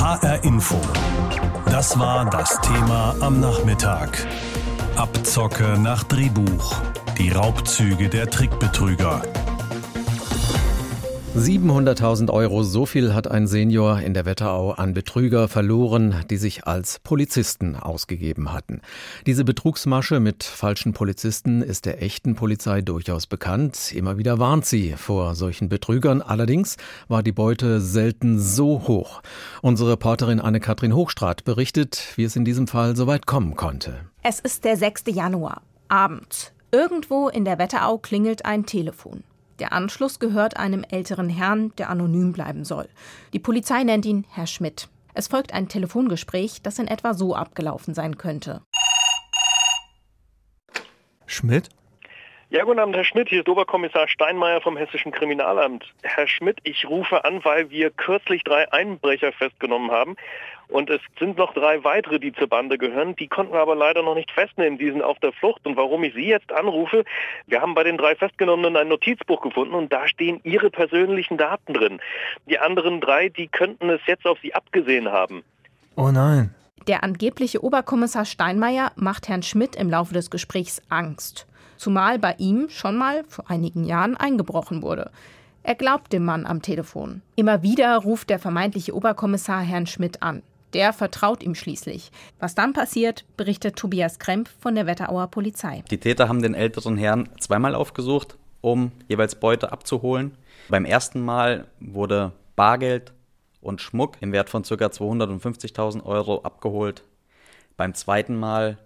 HR Info. Das war das Thema am Nachmittag. Abzocke nach Drehbuch. Die Raubzüge der Trickbetrüger. 700.000 Euro, so viel hat ein Senior in der Wetterau an Betrüger verloren, die sich als Polizisten ausgegeben hatten. Diese Betrugsmasche mit falschen Polizisten ist der echten Polizei durchaus bekannt. Immer wieder warnt sie vor solchen Betrügern. Allerdings war die Beute selten so hoch. Unsere Reporterin Anne-Kathrin Hochstrat berichtet, wie es in diesem Fall so weit kommen konnte. Es ist der 6. Januar, Abend. Irgendwo in der Wetterau klingelt ein Telefon. Der Anschluss gehört einem älteren Herrn, der anonym bleiben soll. Die Polizei nennt ihn Herr Schmidt. Es folgt ein Telefongespräch, das in etwa so abgelaufen sein könnte. Schmidt? Ja, guten Abend, Herr Schmidt. Hier ist Oberkommissar Steinmeier vom Hessischen Kriminalamt. Herr Schmidt, ich rufe an, weil wir kürzlich drei Einbrecher festgenommen haben. Und es sind noch drei weitere, die zur Bande gehören. Die konnten wir aber leider noch nicht festnehmen. Die sind auf der Flucht. Und warum ich Sie jetzt anrufe, wir haben bei den drei Festgenommenen ein Notizbuch gefunden und da stehen Ihre persönlichen Daten drin. Die anderen drei, die könnten es jetzt auf Sie abgesehen haben. Oh nein. Der angebliche Oberkommissar Steinmeier macht Herrn Schmidt im Laufe des Gesprächs Angst zumal bei ihm schon mal vor einigen Jahren eingebrochen wurde. Er glaubt dem Mann am Telefon. Immer wieder ruft der vermeintliche Oberkommissar Herrn Schmidt an. Der vertraut ihm schließlich. Was dann passiert, berichtet Tobias Kremp von der Wetterauer Polizei. Die Täter haben den älteren Herrn zweimal aufgesucht, um jeweils Beute abzuholen. Beim ersten Mal wurde Bargeld und Schmuck im Wert von ca. 250.000 Euro abgeholt. Beim zweiten Mal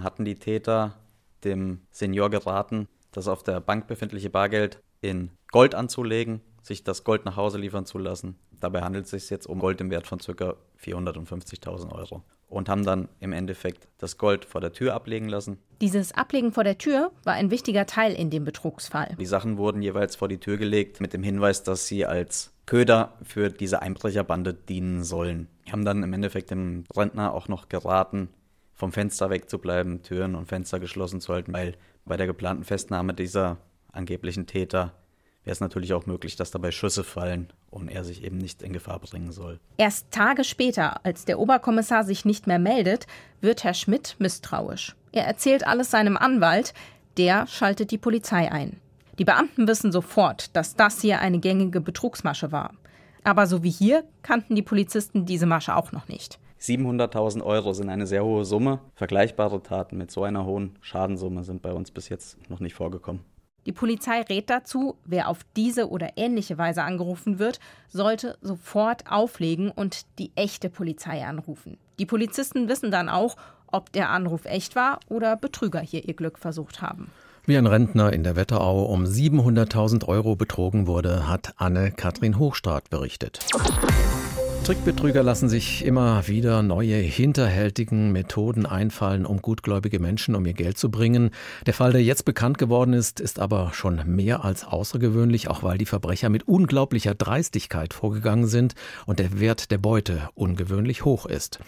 hatten die Täter dem Senior geraten, das auf der Bank befindliche Bargeld in Gold anzulegen, sich das Gold nach Hause liefern zu lassen. Dabei handelt es sich jetzt um Gold im Wert von ca. 450.000 Euro und haben dann im Endeffekt das Gold vor der Tür ablegen lassen. Dieses Ablegen vor der Tür war ein wichtiger Teil in dem Betrugsfall. Die Sachen wurden jeweils vor die Tür gelegt mit dem Hinweis, dass sie als Köder für diese Einbrecherbande dienen sollen. Die haben dann im Endeffekt dem Rentner auch noch geraten, vom Fenster wegzubleiben, Türen und Fenster geschlossen zu halten, weil bei der geplanten Festnahme dieser angeblichen Täter wäre es natürlich auch möglich, dass dabei Schüsse fallen und er sich eben nicht in Gefahr bringen soll. Erst Tage später, als der Oberkommissar sich nicht mehr meldet, wird Herr Schmidt misstrauisch. Er erzählt alles seinem Anwalt, der schaltet die Polizei ein. Die Beamten wissen sofort, dass das hier eine gängige Betrugsmasche war. Aber so wie hier kannten die Polizisten diese Masche auch noch nicht. 700.000 Euro sind eine sehr hohe Summe. Vergleichbare Taten mit so einer hohen Schadensumme sind bei uns bis jetzt noch nicht vorgekommen. Die Polizei rät dazu, wer auf diese oder ähnliche Weise angerufen wird, sollte sofort auflegen und die echte Polizei anrufen. Die Polizisten wissen dann auch, ob der Anruf echt war oder Betrüger hier ihr Glück versucht haben. Wie ein Rentner in der Wetterau um 700.000 Euro betrogen wurde, hat Anne-Kathrin Hochstrat berichtet. Trickbetrüger lassen sich immer wieder neue hinterhältigen Methoden einfallen, um gutgläubige Menschen um ihr Geld zu bringen. Der Fall, der jetzt bekannt geworden ist, ist aber schon mehr als außergewöhnlich, auch weil die Verbrecher mit unglaublicher Dreistigkeit vorgegangen sind und der Wert der Beute ungewöhnlich hoch ist.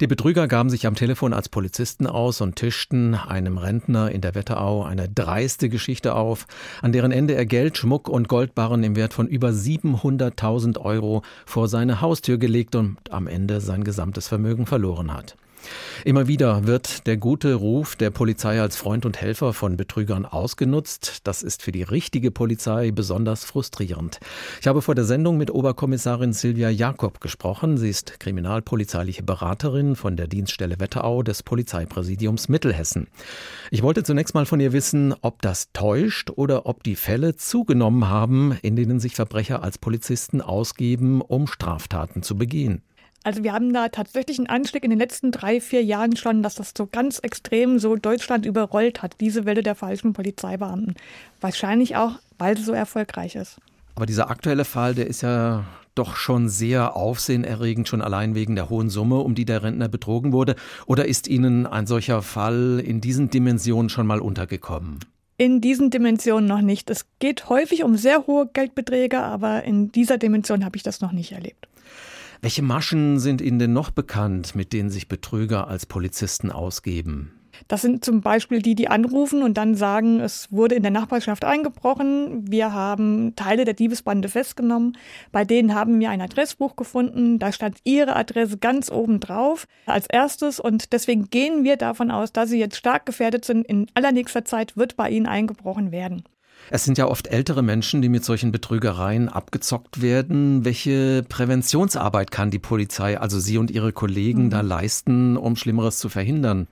Die Betrüger gaben sich am Telefon als Polizisten aus und tischten einem Rentner in der Wetterau eine dreiste Geschichte auf, an deren Ende er Geld, Schmuck und Goldbarren im Wert von über 700.000 Euro vor seine Haustür gelegt und am Ende sein gesamtes Vermögen verloren hat. Immer wieder wird der gute Ruf der Polizei als Freund und Helfer von Betrügern ausgenutzt. Das ist für die richtige Polizei besonders frustrierend. Ich habe vor der Sendung mit Oberkommissarin Silvia Jakob gesprochen. Sie ist kriminalpolizeiliche Beraterin von der Dienststelle Wetterau des Polizeipräsidiums Mittelhessen. Ich wollte zunächst mal von ihr wissen, ob das täuscht oder ob die Fälle zugenommen haben, in denen sich Verbrecher als Polizisten ausgeben, um Straftaten zu begehen. Also wir haben da tatsächlich einen Anstieg in den letzten drei, vier Jahren schon, dass das so ganz extrem so Deutschland überrollt hat, diese Welle der falschen Polizeibeamten. Wahrscheinlich auch, weil sie so erfolgreich ist. Aber dieser aktuelle Fall, der ist ja doch schon sehr aufsehenerregend, schon allein wegen der hohen Summe, um die der Rentner betrogen wurde. Oder ist Ihnen ein solcher Fall in diesen Dimensionen schon mal untergekommen? In diesen Dimensionen noch nicht. Es geht häufig um sehr hohe Geldbeträge, aber in dieser Dimension habe ich das noch nicht erlebt. Welche Maschen sind Ihnen denn noch bekannt, mit denen sich Betrüger als Polizisten ausgeben? Das sind zum Beispiel die, die anrufen und dann sagen, es wurde in der Nachbarschaft eingebrochen, wir haben Teile der Diebesbande festgenommen, bei denen haben wir ein Adressbuch gefunden, da stand ihre Adresse ganz oben drauf als erstes und deswegen gehen wir davon aus, dass sie jetzt stark gefährdet sind. In allernächster Zeit wird bei ihnen eingebrochen werden. Es sind ja oft ältere Menschen, die mit solchen Betrügereien abgezockt werden. Welche Präventionsarbeit kann die Polizei, also Sie und Ihre Kollegen, mhm. da leisten, um Schlimmeres zu verhindern?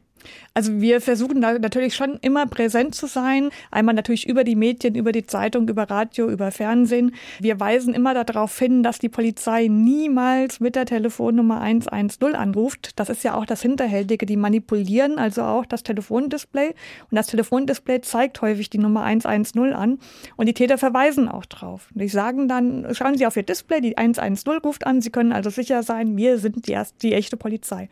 Also wir versuchen da natürlich schon immer präsent zu sein. Einmal natürlich über die Medien, über die Zeitung, über Radio, über Fernsehen. Wir weisen immer darauf hin, dass die Polizei niemals mit der Telefonnummer 110 anruft. Das ist ja auch das Hinterhältige. Die manipulieren also auch das Telefondisplay. Und das Telefondisplay zeigt häufig die Nummer 110 an. Und die Täter verweisen auch drauf. Die sagen dann, schauen Sie auf Ihr Display, die 110 ruft an. Sie können also sicher sein, wir sind die, erste, die echte Polizei.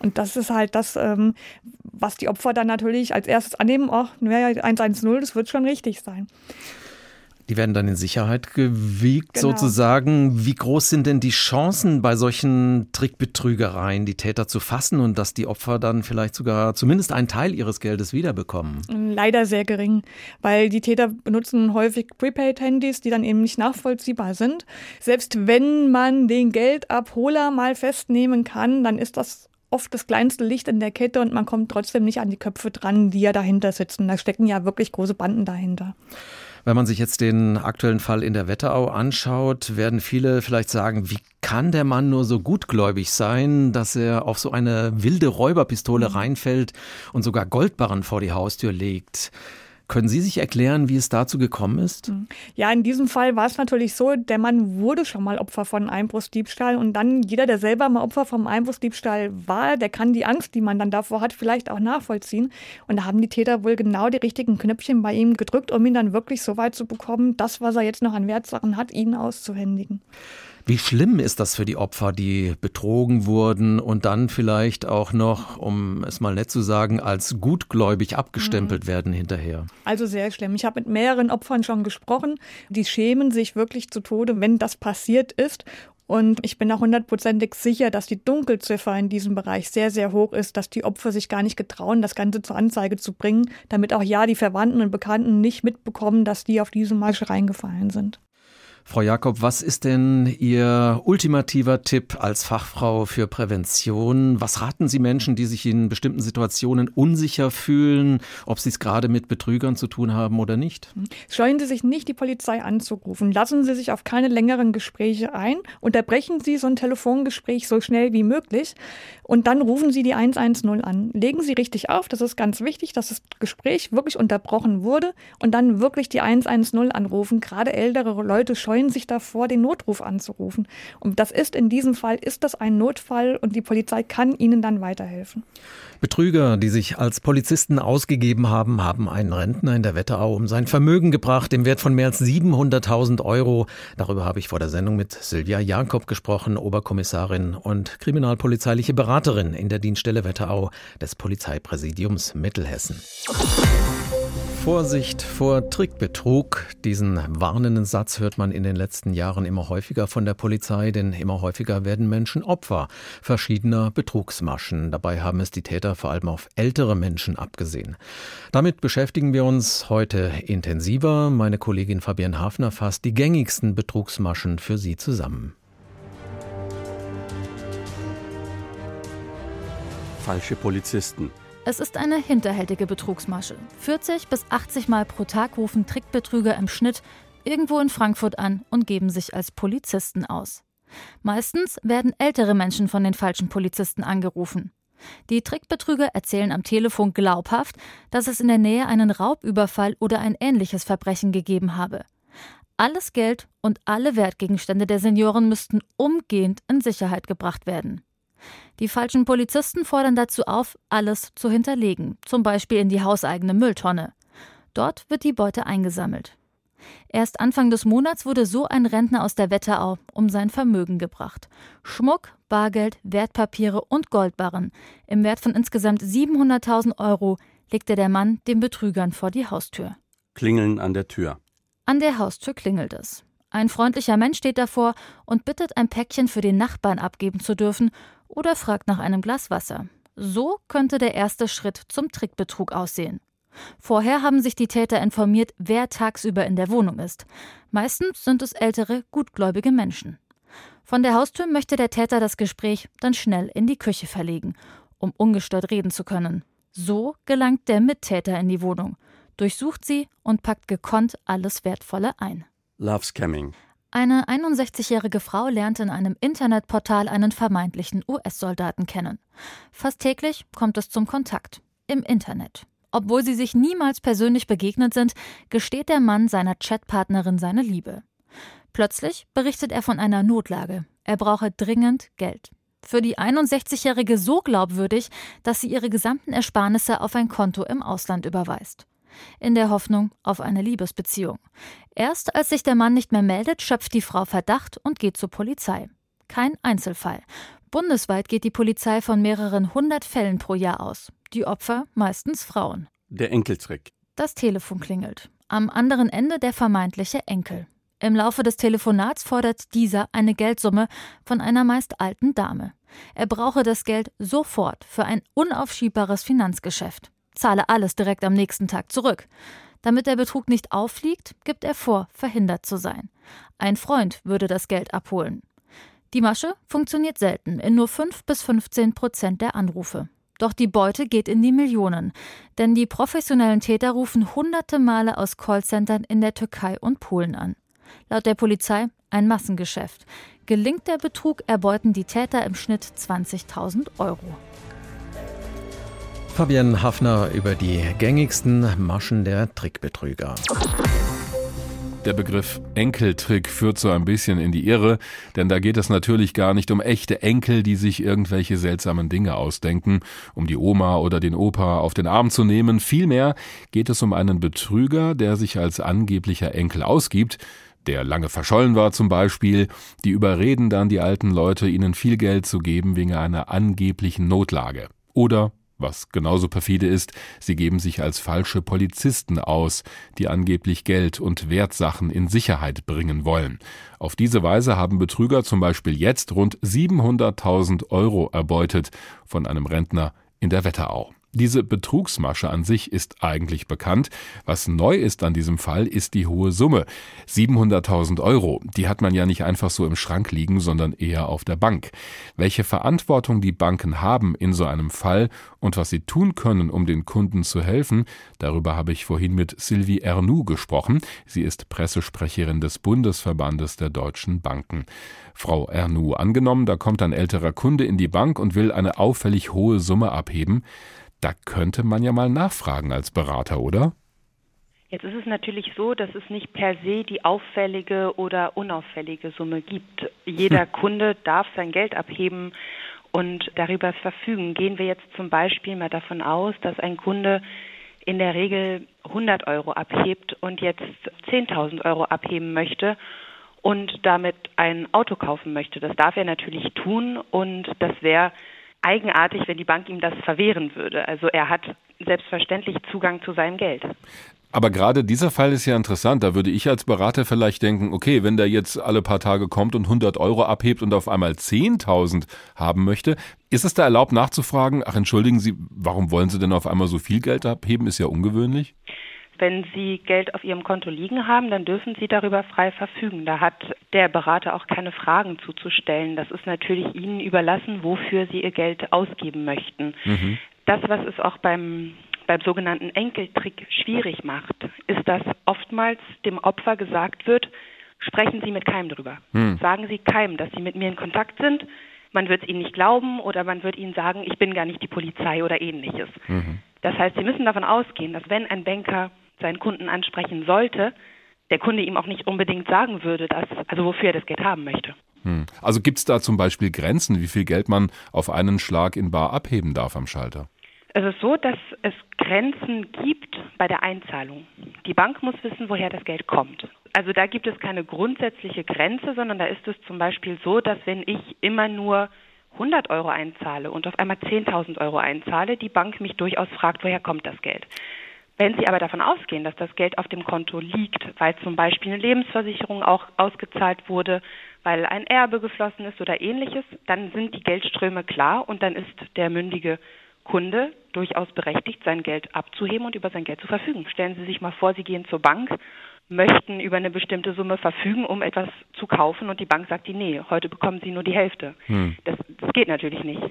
Und das ist halt das, ähm, was die Opfer dann natürlich als erstes annehmen, ach, 110, das wird schon richtig sein. Die werden dann in Sicherheit gewiegt genau. sozusagen. Wie groß sind denn die Chancen bei solchen Trickbetrügereien, die Täter zu fassen und dass die Opfer dann vielleicht sogar zumindest einen Teil ihres Geldes wiederbekommen? Leider sehr gering, weil die Täter benutzen häufig Prepaid-Handys, die dann eben nicht nachvollziehbar sind. Selbst wenn man den Geldabholer mal festnehmen kann, dann ist das oft das kleinste Licht in der Kette und man kommt trotzdem nicht an die Köpfe dran, die ja dahinter sitzen. Da stecken ja wirklich große Banden dahinter. Wenn man sich jetzt den aktuellen Fall in der Wetterau anschaut, werden viele vielleicht sagen, wie kann der Mann nur so gutgläubig sein, dass er auf so eine wilde Räuberpistole mhm. reinfällt und sogar Goldbarren vor die Haustür legt? Können Sie sich erklären, wie es dazu gekommen ist? Hm. Ja, in diesem Fall war es natürlich so, der Mann wurde schon mal Opfer von Einbruchsdiebstahl und dann jeder, der selber mal Opfer vom Einbruchsdiebstahl war, der kann die Angst, die man dann davor hat, vielleicht auch nachvollziehen. Und da haben die Täter wohl genau die richtigen Knöpfchen bei ihm gedrückt, um ihn dann wirklich so weit zu bekommen, das, was er jetzt noch an Wertsachen hat, ihn auszuhändigen. Wie schlimm ist das für die Opfer, die betrogen wurden und dann vielleicht auch noch, um es mal nett zu sagen, als gutgläubig abgestempelt mhm. werden hinterher? Also sehr schlimm. Ich habe mit mehreren Opfern schon gesprochen. Die schämen sich wirklich zu Tode, wenn das passiert ist. Und ich bin auch hundertprozentig sicher, dass die Dunkelziffer in diesem Bereich sehr, sehr hoch ist, dass die Opfer sich gar nicht getrauen, das Ganze zur Anzeige zu bringen, damit auch ja die Verwandten und Bekannten nicht mitbekommen, dass die auf diese Masche reingefallen sind. Frau Jakob, was ist denn Ihr ultimativer Tipp als Fachfrau für Prävention? Was raten Sie Menschen, die sich in bestimmten Situationen unsicher fühlen, ob sie es gerade mit Betrügern zu tun haben oder nicht? Scheuen Sie sich nicht, die Polizei anzurufen. Lassen Sie sich auf keine längeren Gespräche ein. Unterbrechen Sie so ein Telefongespräch so schnell wie möglich und dann rufen Sie die 110 an. Legen Sie richtig auf, das ist ganz wichtig, dass das Gespräch wirklich unterbrochen wurde und dann wirklich die 110 anrufen. Gerade ältere Leute scheuen scheuen sich davor, den Notruf anzurufen. Und das ist in diesem Fall, ist das ein Notfall und die Polizei kann ihnen dann weiterhelfen. Betrüger, die sich als Polizisten ausgegeben haben, haben einen Rentner in der Wetterau um sein Vermögen gebracht, im Wert von mehr als 700.000 Euro. Darüber habe ich vor der Sendung mit Silvia Jakob gesprochen, Oberkommissarin und kriminalpolizeiliche Beraterin in der Dienststelle Wetterau des Polizeipräsidiums Mittelhessen. Vorsicht vor Trickbetrug. Diesen warnenden Satz hört man in den letzten Jahren immer häufiger von der Polizei, denn immer häufiger werden Menschen Opfer verschiedener Betrugsmaschen. Dabei haben es die Täter vor allem auf ältere Menschen abgesehen. Damit beschäftigen wir uns heute intensiver. Meine Kollegin Fabienne Hafner fasst die gängigsten Betrugsmaschen für Sie zusammen. Falsche Polizisten. Es ist eine hinterhältige Betrugsmasche. 40 bis 80 Mal pro Tag rufen Trickbetrüger im Schnitt irgendwo in Frankfurt an und geben sich als Polizisten aus. Meistens werden ältere Menschen von den falschen Polizisten angerufen. Die Trickbetrüger erzählen am Telefon glaubhaft, dass es in der Nähe einen Raubüberfall oder ein ähnliches Verbrechen gegeben habe. Alles Geld und alle Wertgegenstände der Senioren müssten umgehend in Sicherheit gebracht werden. Die falschen Polizisten fordern dazu auf, alles zu hinterlegen, zum Beispiel in die hauseigene Mülltonne. Dort wird die Beute eingesammelt. Erst Anfang des Monats wurde so ein Rentner aus der Wetterau um sein Vermögen gebracht. Schmuck, Bargeld, Wertpapiere und Goldbarren im Wert von insgesamt 700.000 Euro legte der Mann den Betrügern vor die Haustür. Klingeln an der Tür. An der Haustür klingelt es. Ein freundlicher Mensch steht davor und bittet, ein Päckchen für den Nachbarn abgeben zu dürfen oder fragt nach einem Glas Wasser. So könnte der erste Schritt zum Trickbetrug aussehen. Vorher haben sich die Täter informiert, wer tagsüber in der Wohnung ist. Meistens sind es ältere, gutgläubige Menschen. Von der Haustür möchte der Täter das Gespräch dann schnell in die Küche verlegen, um ungestört reden zu können. So gelangt der Mittäter in die Wohnung, durchsucht sie und packt gekonnt alles Wertvolle ein. Love Scamming. Eine 61-jährige Frau lernt in einem Internetportal einen vermeintlichen US-Soldaten kennen. Fast täglich kommt es zum Kontakt im Internet. Obwohl sie sich niemals persönlich begegnet sind, gesteht der Mann seiner Chatpartnerin seine Liebe. Plötzlich berichtet er von einer Notlage. Er brauche dringend Geld. Für die 61-Jährige so glaubwürdig, dass sie ihre gesamten Ersparnisse auf ein Konto im Ausland überweist. In der Hoffnung auf eine Liebesbeziehung. Erst als sich der Mann nicht mehr meldet, schöpft die Frau Verdacht und geht zur Polizei. Kein Einzelfall. Bundesweit geht die Polizei von mehreren hundert Fällen pro Jahr aus. Die Opfer meistens Frauen. Der Enkeltrick. Das Telefon klingelt. Am anderen Ende der vermeintliche Enkel. Im Laufe des Telefonats fordert dieser eine Geldsumme von einer meist alten Dame. Er brauche das Geld sofort für ein unaufschiebbares Finanzgeschäft. Zahle alles direkt am nächsten Tag zurück. Damit der Betrug nicht auffliegt, gibt er vor, verhindert zu sein. Ein Freund würde das Geld abholen. Die Masche funktioniert selten, in nur 5 bis 15 Prozent der Anrufe. Doch die Beute geht in die Millionen, denn die professionellen Täter rufen hunderte Male aus Callcentern in der Türkei und Polen an. Laut der Polizei ein Massengeschäft. Gelingt der Betrug, erbeuten die Täter im Schnitt 20.000 Euro. Fabian Hafner über die gängigsten Maschen der Trickbetrüger. Der Begriff Enkeltrick führt so ein bisschen in die Irre, denn da geht es natürlich gar nicht um echte Enkel, die sich irgendwelche seltsamen Dinge ausdenken, um die Oma oder den Opa auf den Arm zu nehmen. Vielmehr geht es um einen Betrüger, der sich als angeblicher Enkel ausgibt, der lange verschollen war zum Beispiel, die überreden dann die alten Leute, ihnen viel Geld zu geben wegen einer angeblichen Notlage. Oder was genauso perfide ist, sie geben sich als falsche Polizisten aus, die angeblich Geld und Wertsachen in Sicherheit bringen wollen. Auf diese Weise haben Betrüger zum Beispiel jetzt rund 700.000 Euro erbeutet von einem Rentner in der Wetterau. Diese Betrugsmasche an sich ist eigentlich bekannt. Was neu ist an diesem Fall, ist die hohe Summe. 700.000 Euro. Die hat man ja nicht einfach so im Schrank liegen, sondern eher auf der Bank. Welche Verantwortung die Banken haben in so einem Fall und was sie tun können, um den Kunden zu helfen, darüber habe ich vorhin mit Sylvie Ernoux gesprochen. Sie ist Pressesprecherin des Bundesverbandes der deutschen Banken. Frau Ernoux, angenommen, da kommt ein älterer Kunde in die Bank und will eine auffällig hohe Summe abheben. Da könnte man ja mal nachfragen als Berater, oder? Jetzt ist es natürlich so, dass es nicht per se die auffällige oder unauffällige Summe gibt. Jeder hm. Kunde darf sein Geld abheben und darüber verfügen. Gehen wir jetzt zum Beispiel mal davon aus, dass ein Kunde in der Regel 100 Euro abhebt und jetzt 10.000 Euro abheben möchte und damit ein Auto kaufen möchte. Das darf er natürlich tun und das wäre eigenartig, wenn die Bank ihm das verwehren würde. Also er hat selbstverständlich Zugang zu seinem Geld. Aber gerade dieser Fall ist ja interessant. Da würde ich als Berater vielleicht denken, okay, wenn der jetzt alle paar Tage kommt und 100 Euro abhebt und auf einmal 10.000 haben möchte, ist es da erlaubt nachzufragen, ach entschuldigen Sie, warum wollen Sie denn auf einmal so viel Geld abheben? Ist ja ungewöhnlich. Wenn Sie Geld auf Ihrem Konto liegen haben, dann dürfen Sie darüber frei verfügen. Da hat der Berater auch keine Fragen zuzustellen. Das ist natürlich Ihnen überlassen, wofür Sie Ihr Geld ausgeben möchten. Mhm. Das, was es auch beim beim sogenannten Enkeltrick schwierig macht, ist, dass oftmals dem Opfer gesagt wird, sprechen Sie mit keinem drüber. Hm. Sagen Sie keinem, dass Sie mit mir in Kontakt sind. Man wird es Ihnen nicht glauben oder man wird Ihnen sagen, ich bin gar nicht die Polizei oder ähnliches. Mhm. Das heißt, Sie müssen davon ausgehen, dass wenn ein Banker seinen Kunden ansprechen sollte, der Kunde ihm auch nicht unbedingt sagen würde, dass, also wofür er das Geld haben möchte. Hm. Also gibt es da zum Beispiel Grenzen, wie viel Geld man auf einen Schlag in Bar abheben darf am Schalter? Es ist so, dass es Grenzen gibt bei der Einzahlung. Die Bank muss wissen, woher das Geld kommt. Also da gibt es keine grundsätzliche Grenze, sondern da ist es zum Beispiel so, dass wenn ich immer nur 100 Euro einzahle und auf einmal 10.000 Euro einzahle, die Bank mich durchaus fragt, woher kommt das Geld. Wenn Sie aber davon ausgehen, dass das Geld auf dem Konto liegt, weil zum Beispiel eine Lebensversicherung auch ausgezahlt wurde, weil ein Erbe geflossen ist oder ähnliches, dann sind die Geldströme klar und dann ist der mündige Kunde durchaus berechtigt, sein Geld abzuheben und über sein Geld zu verfügen. Stellen Sie sich mal vor, Sie gehen zur Bank möchten über eine bestimmte Summe verfügen, um etwas zu kaufen und die Bank sagt die, nee, heute bekommen sie nur die Hälfte. Hm. Das, das, geht natürlich nicht.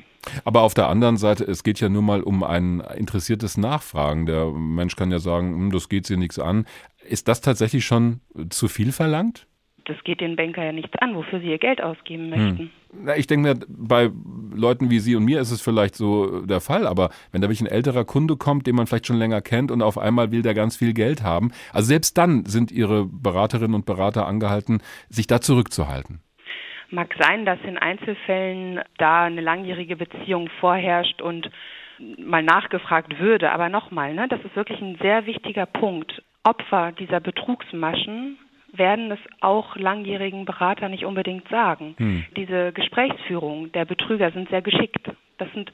Aber auf der anderen Seite, es geht ja nur mal um ein interessiertes Nachfragen. Der Mensch kann ja sagen, hm, das geht sie nichts an. Ist das tatsächlich schon zu viel verlangt? Das geht den Banker ja nichts an, wofür sie ihr Geld ausgeben möchten. Hm. Na, ich denke mir, bei Leuten wie Sie und mir ist es vielleicht so der Fall, aber wenn da wirklich ein älterer Kunde kommt, den man vielleicht schon länger kennt und auf einmal will der ganz viel Geld haben, also selbst dann sind Ihre Beraterinnen und Berater angehalten, sich da zurückzuhalten. Mag sein, dass in Einzelfällen da eine langjährige Beziehung vorherrscht und mal nachgefragt würde, aber nochmal, ne, das ist wirklich ein sehr wichtiger Punkt. Opfer dieser Betrugsmaschen werden es auch langjährigen Berater nicht unbedingt sagen. Hm. Diese Gesprächsführung der Betrüger sind sehr geschickt. Das sind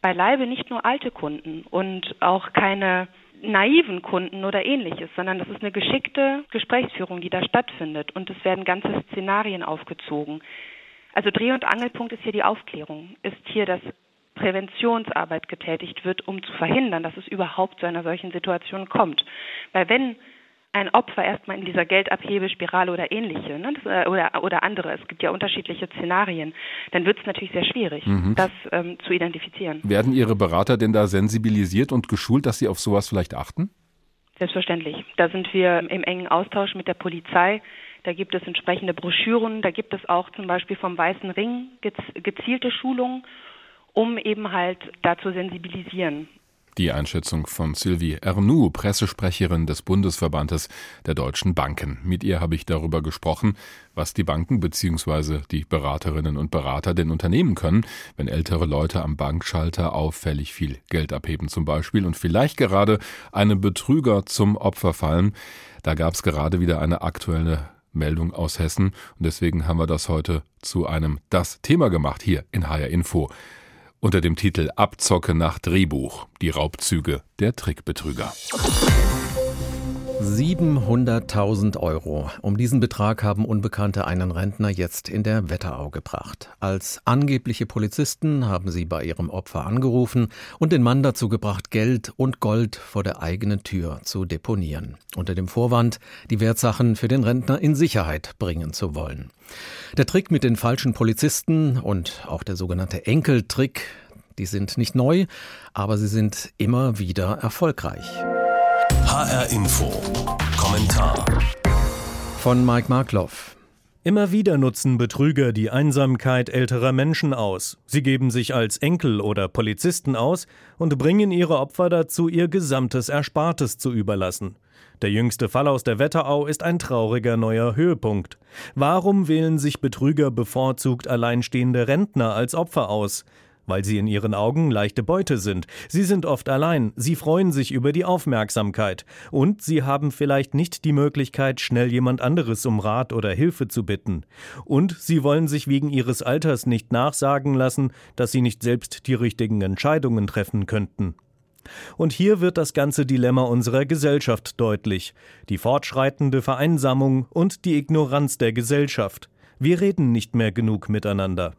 beileibe nicht nur alte Kunden und auch keine naiven Kunden oder ähnliches, sondern das ist eine geschickte Gesprächsführung, die da stattfindet und es werden ganze Szenarien aufgezogen. Also Dreh- und Angelpunkt ist hier die Aufklärung, ist hier, dass Präventionsarbeit getätigt wird, um zu verhindern, dass es überhaupt zu einer solchen Situation kommt. Weil wenn ein Opfer erstmal in dieser Geldabhebespirale oder ähnliche ne, das, äh, oder, oder andere, es gibt ja unterschiedliche Szenarien, dann wird es natürlich sehr schwierig, mhm. das ähm, zu identifizieren. Werden Ihre Berater denn da sensibilisiert und geschult, dass sie auf sowas vielleicht achten? Selbstverständlich. Da sind wir im engen Austausch mit der Polizei. Da gibt es entsprechende Broschüren. Da gibt es auch zum Beispiel vom Weißen Ring gezielte Schulungen, um eben halt da zu sensibilisieren. Die Einschätzung von Sylvie Ernoux, Pressesprecherin des Bundesverbandes der deutschen Banken. Mit ihr habe ich darüber gesprochen, was die Banken bzw. die Beraterinnen und Berater denn unternehmen können, wenn ältere Leute am Bankschalter auffällig viel Geld abheben zum Beispiel und vielleicht gerade einem Betrüger zum Opfer fallen. Da gab es gerade wieder eine aktuelle Meldung aus Hessen und deswegen haben wir das heute zu einem das Thema gemacht hier in HR Info unter dem Titel Abzocke nach Drehbuch, die Raubzüge der Trickbetrüger. 700.000 Euro. Um diesen Betrag haben Unbekannte einen Rentner jetzt in der Wetterau gebracht. Als angebliche Polizisten haben sie bei ihrem Opfer angerufen und den Mann dazu gebracht, Geld und Gold vor der eigenen Tür zu deponieren. Unter dem Vorwand, die Wertsachen für den Rentner in Sicherheit bringen zu wollen. Der Trick mit den falschen Polizisten und auch der sogenannte Enkeltrick, die sind nicht neu, aber sie sind immer wieder erfolgreich. HR Info. Kommentar. Von Mike Markloff. Immer wieder nutzen Betrüger die Einsamkeit älterer Menschen aus. Sie geben sich als Enkel oder Polizisten aus und bringen ihre Opfer dazu, ihr gesamtes Erspartes zu überlassen. Der jüngste Fall aus der Wetterau ist ein trauriger neuer Höhepunkt. Warum wählen sich Betrüger bevorzugt alleinstehende Rentner als Opfer aus? Weil sie in ihren Augen leichte Beute sind. Sie sind oft allein, sie freuen sich über die Aufmerksamkeit und sie haben vielleicht nicht die Möglichkeit, schnell jemand anderes um Rat oder Hilfe zu bitten. Und sie wollen sich wegen ihres Alters nicht nachsagen lassen, dass sie nicht selbst die richtigen Entscheidungen treffen könnten. Und hier wird das ganze Dilemma unserer Gesellschaft deutlich. Die fortschreitende Vereinsamung und die Ignoranz der Gesellschaft. Wir reden nicht mehr genug miteinander.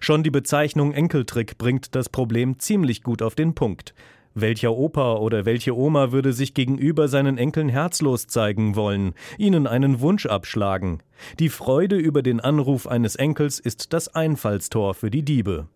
Schon die Bezeichnung Enkeltrick bringt das Problem ziemlich gut auf den Punkt. Welcher Opa oder welche Oma würde sich gegenüber seinen Enkeln herzlos zeigen wollen, ihnen einen Wunsch abschlagen? Die Freude über den Anruf eines Enkels ist das Einfallstor für die Diebe.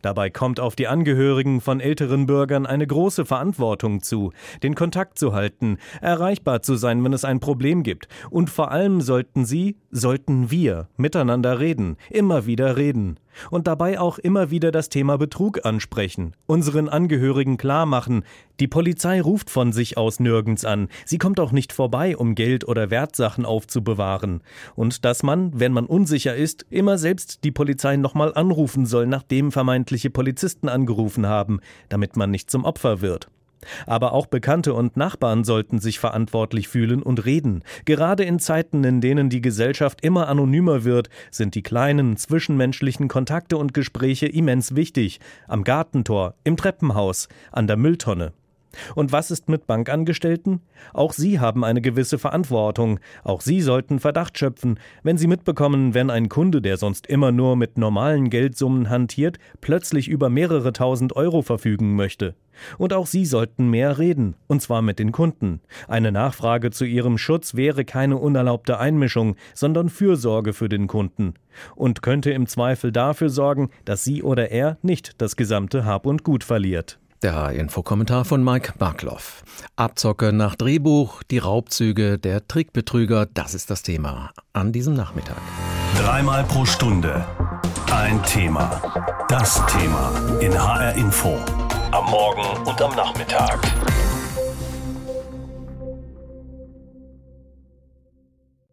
Dabei kommt auf die Angehörigen von älteren Bürgern eine große Verantwortung zu, den Kontakt zu halten, erreichbar zu sein, wenn es ein Problem gibt, und vor allem sollten sie, sollten wir miteinander reden, immer wieder reden und dabei auch immer wieder das Thema Betrug ansprechen, unseren Angehörigen klar machen, die Polizei ruft von sich aus nirgends an, sie kommt auch nicht vorbei, um Geld oder Wertsachen aufzubewahren, und dass man, wenn man unsicher ist, immer selbst die Polizei nochmal anrufen soll, nachdem vermeintliche Polizisten angerufen haben, damit man nicht zum Opfer wird. Aber auch Bekannte und Nachbarn sollten sich verantwortlich fühlen und reden. Gerade in Zeiten, in denen die Gesellschaft immer anonymer wird, sind die kleinen zwischenmenschlichen Kontakte und Gespräche immens wichtig. Am Gartentor, im Treppenhaus, an der Mülltonne. Und was ist mit Bankangestellten? Auch sie haben eine gewisse Verantwortung. Auch sie sollten Verdacht schöpfen, wenn sie mitbekommen, wenn ein Kunde, der sonst immer nur mit normalen Geldsummen hantiert, plötzlich über mehrere tausend Euro verfügen möchte. Und auch sie sollten mehr reden, und zwar mit den Kunden. Eine Nachfrage zu ihrem Schutz wäre keine unerlaubte Einmischung, sondern Fürsorge für den Kunden und könnte im Zweifel dafür sorgen, dass sie oder er nicht das gesamte Hab und Gut verliert. Der Infokommentar von Mike Barkloff. Abzocke nach Drehbuch, die Raubzüge, der Trickbetrüger, das ist das Thema an diesem Nachmittag. Dreimal pro Stunde ein Thema. Das Thema in HR Info. Am Morgen und am Nachmittag.